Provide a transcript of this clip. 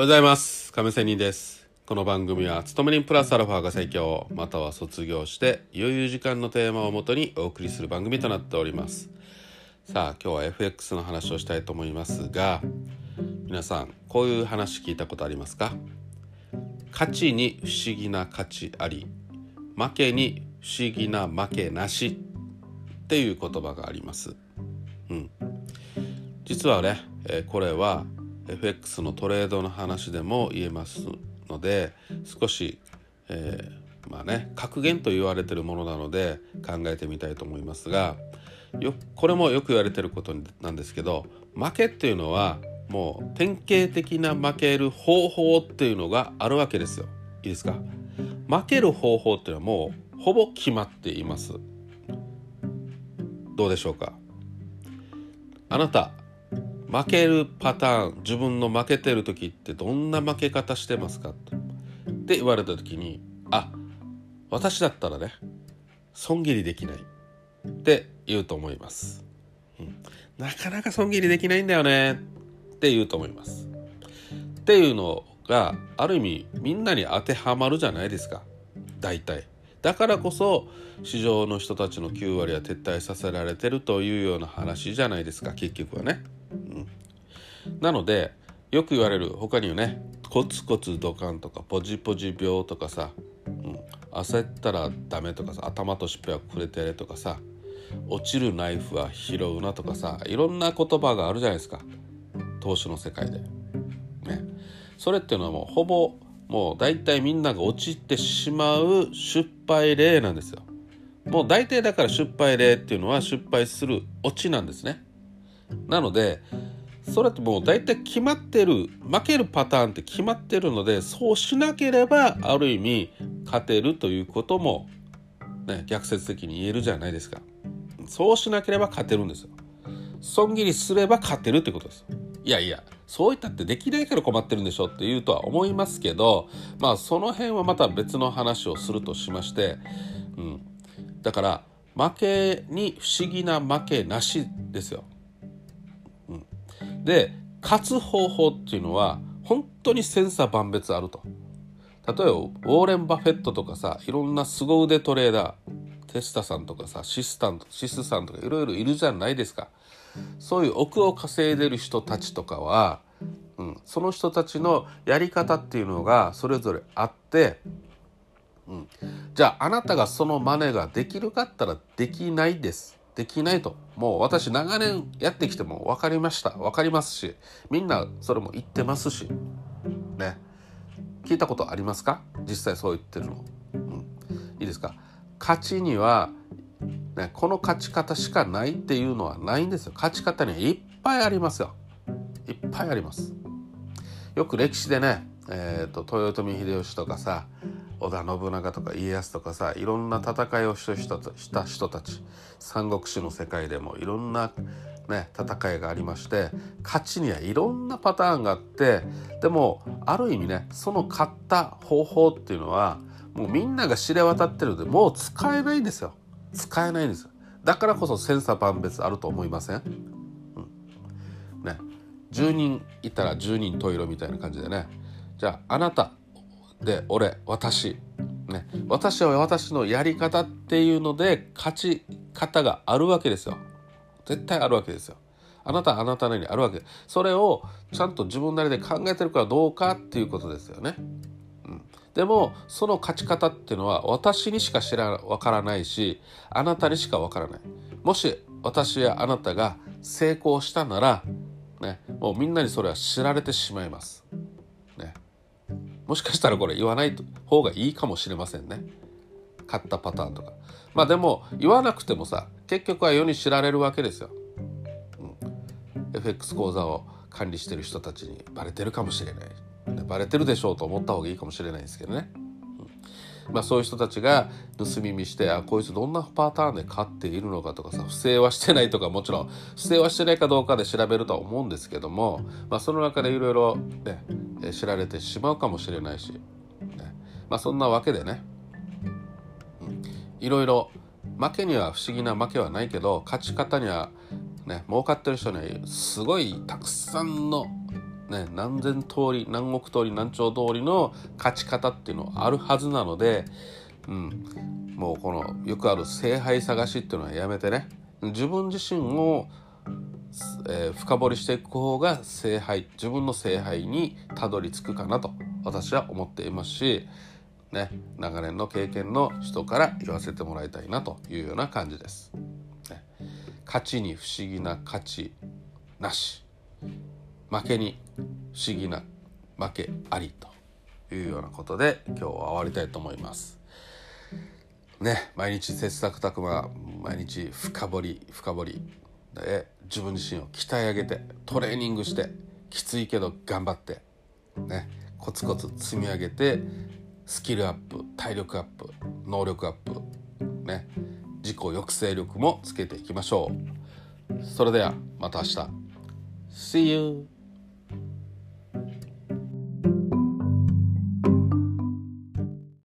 おはようございます。亀仙人です。この番組は勤め人プラスアルファが最強。または卒業して余裕時間のテーマをもとにお送りする番組となっております。さあ今日は FX の話をしたいと思いますが皆さんこういう話聞いたことありますか？勝ちに不思議な勝ちあり負けに不思議な負けなしっていう言葉があります。うん。実はね、えこれは FX のトレードの話でも言えますので少し、えー、まあね格言と言われてるものなので考えてみたいと思いますがよこれもよく言われてることなんですけど負けっていうのはもう典型的な負ける方法っていうのがあるわけですよ。いいですか？負ける方法っていうのはもうほぼ決まっています。どうでしょうか？あなた負けるパターン自分の負けてる時ってどんな負け方してますかって。言われた時にあ私だったらね損切りできない。って言うと思います、うん、なかなか損切りできないんだよね。って言うと思います。っていうのがある意味みんなに当てはまるじゃないですか。大体。だからこそ市場の人たちの9割は撤退させられてるというような話じゃないですか結局はね。なのでよく言われる他にはねコツコツドカンとかポジポジ病とかさ、うん、焦ったらダメとかさ頭としっぺはくれてれとかさ落ちるナイフは拾うなとかさいろんな言葉があるじゃないですか投資の世界で。ね、それっていうのはもうほぼもう大体みんなが落ちてしまう失敗例なんですよ。もう大体だから失敗例っていうのは失敗するオチなんですね。なのでそれってもう大体決まってる負けるパターンって決まってるのでそうしなければある意味勝てるということも、ね、逆説的に言えるじゃないですか。そうしなければ勝てるんですよ。損切りすれば勝てるってことです。いやいやそういったってできないから困ってるんでしょって言うとは思いますけどまあその辺はまた別の話をするとしまして、うん、だから負けに不思議な負けなしですよ。で勝つ方法っていうのは本当に千差万別あると。例えばウォーレン・バフェットとかさいろんな凄腕トレーダーテスタさんとかさシスタンシスさんとかいろいろいるじゃないですか。そういう億を稼いでる人たちとかは、うん、その人たちのやり方っていうのがそれぞれあって、うん、じゃああなたがその真似ができるかったらできないです。できないと。もう私長年やってきても分かりました。分かりますしみんなそれも言ってますし。ね。聞いたことありますか？実際そう言ってるの、うん、いいですか？勝ちには、ね、この勝ち方しかないっていうのはないんですよ。勝ち方にはいっぱいありますよ。いっぱいあります。よく歴史でね、えーと豊臣秀吉とかさ織田信長とか家康とかさいろんな戦いをした人した人たち。三国志の世界でもいろんな、ね、戦いがありまして勝ちにはいろんなパターンがあってでもある意味ねその勝った方法っていうのはもうみんなが知れ渡ってるのでもう使えないんですよ。使えないんですよ。だからこそ千差万別あると思いません、うん。ね、10人いたら10人十色みたいな感じでね。じゃああなたで俺私。ね。私は私のやり方っていうので勝ち方があるわけですよ。絶対あるわけですよ。あなたはあなたなりにあるわけ。それをちゃんと自分なりで考えてるかどうかっていうことですよね、うん、でもその勝ち方っていうのは私にしか知らわからないしあなたにしかわからない。もし私やあなたが成功したならね。もうみんなにそれは知られてしまいます。もしかしたらこれ言わない方がいいかもしれませんね。買ったパターンとか。まあでも言わなくてもさ結局は世に知られるわけですよ、うん、FX 口座を管理してる人たちにバレてるかもしれない。バレてるでしょうと思った方がいいかもしれないですけどね、まあそういう人たちが盗み見してあこいつどんなパターンで買っているのかとかさ不正はしてないとかもちろん不正はしてないかどうかで調べるとは思うんですけどもまあその中でいろいろね知られてしまうかもしれないし、ね、まあそんなわけでね、いろいろ負けには不思議な負けはないけど勝ち方にはね儲かってる人にはすごいたくさんのね、何千通り何億通り何兆通りの勝ち方っていうのはあるはずなので、うん、もうこのよくある聖杯探しっていうのはやめてね。自分自身を、えー、深掘りしていく方が聖杯自分の聖杯にたどり着くかなと私は思っていますし、ね、長年の経験の人から言わせてもらいたいなというような感じです。ね、勝ちに不思議な価値なし。負けに不思議な負けありというようなことで今日は終わりたいと思います。ね毎日切磋琢磨毎日深掘り深掘りで自分自身を鍛え上げてトレーニングしてきついけど頑張ってねコツコツ積み上げてスキルアップ体力アップ能力アップね自己抑制力もつけていきましょうそれではまた明日 See you!